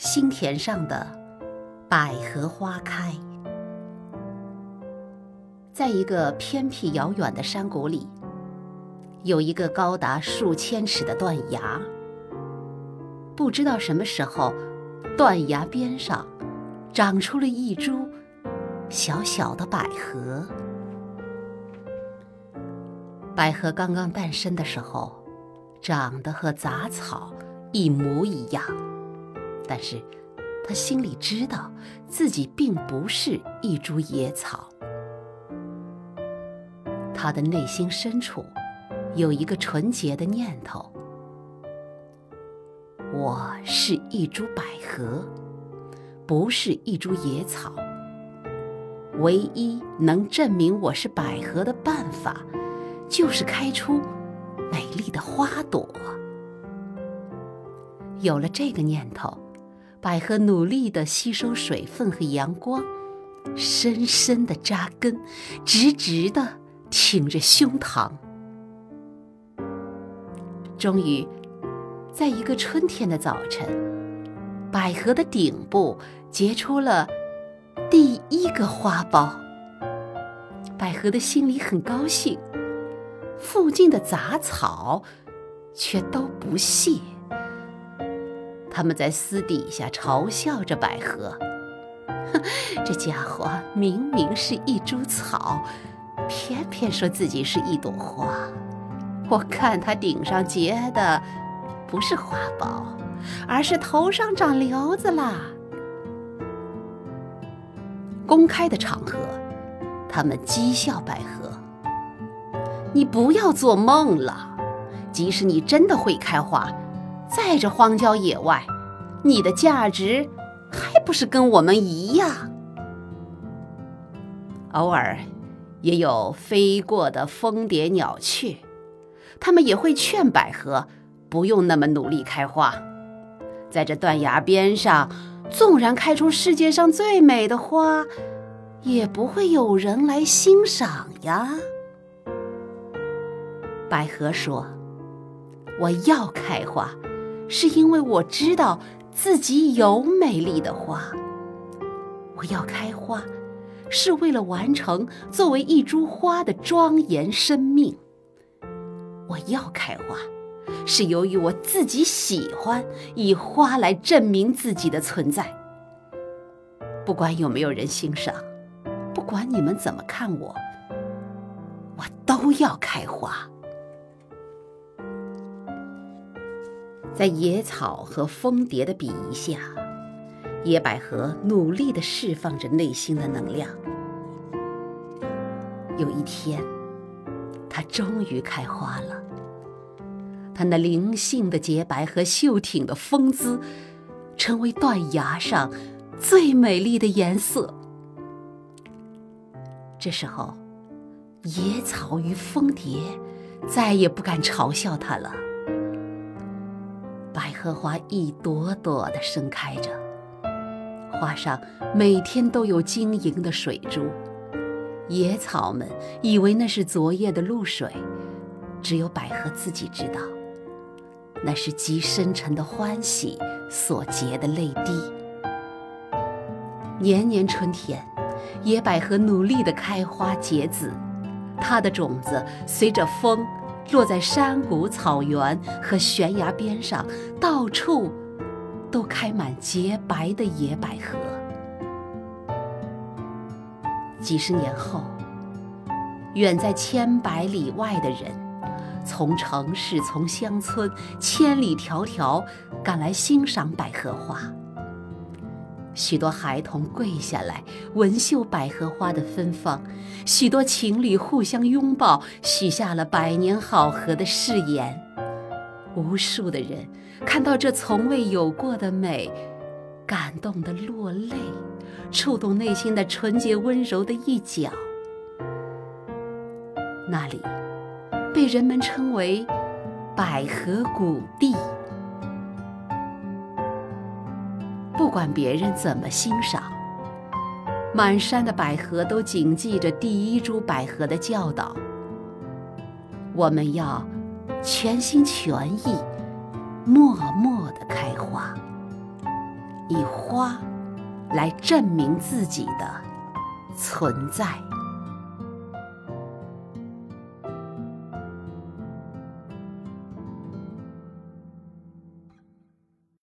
心田上的百合花开。在一个偏僻遥远的山谷里，有一个高达数千尺的断崖。不知道什么时候，断崖边上长出了一株小小的百合。百合刚刚诞生的时候，长得和杂草一模一样，但是他心里知道自己并不是一株野草。他的内心深处有一个纯洁的念头：我是一株百合，不是一株野草。唯一能证明我是百合的办法，就是开出美丽的花朵。有了这个念头，百合努力地吸收水分和阳光，深深地扎根，直直地。挺着胸膛，终于，在一个春天的早晨，百合的顶部结出了第一个花苞。百合的心里很高兴，附近的杂草却都不屑。他们在私底下嘲笑着百合：“哼，这家伙明明是一株草。”偏偏说自己是一朵花，我看他顶上结的不是花苞，而是头上长瘤子啦。公开的场合，他们讥笑百合：“你不要做梦了！即使你真的会开花，在这荒郊野外，你的价值还不是跟我们一样？”偶尔。也有飞过的蜂蝶、鸟雀，他们也会劝百合不用那么努力开花。在这断崖边上，纵然开出世界上最美的花，也不会有人来欣赏呀。百合说：“我要开花，是因为我知道自己有美丽的花。我要开花。”是为了完成作为一株花的庄严生命。我要开花，是由于我自己喜欢以花来证明自己的存在。不管有没有人欣赏，不管你们怎么看我，我都要开花。在野草和蜂蝶的鄙夷下。野百合努力地释放着内心的能量。有一天，它终于开花了。它那灵性的洁白和秀挺的风姿，成为断崖上最美丽的颜色。这时候，野草与蜂蝶再也不敢嘲笑它了。荷花一朵朵地盛开着。花上每天都有晶莹的水珠，野草们以为那是昨夜的露水，只有百合自己知道，那是极深沉的欢喜所结的泪滴。年年春天，野百合努力地开花结籽，它的种子随着风落在山谷、草原和悬崖边上，到处。都开满洁白的野百合。几十年后，远在千百里外的人，从城市、从乡村，千里迢迢赶来欣赏百合花。许多孩童跪下来闻嗅百合花的芬芳，许多情侣互相拥抱，许下了百年好合的誓言。无数的人看到这从未有过的美，感动的落泪，触动内心的纯洁温柔的一角。那里被人们称为百合谷地。不管别人怎么欣赏，满山的百合都谨记着第一株百合的教导：我们要。全心全意，默默的开花，以花来证明自己的存在。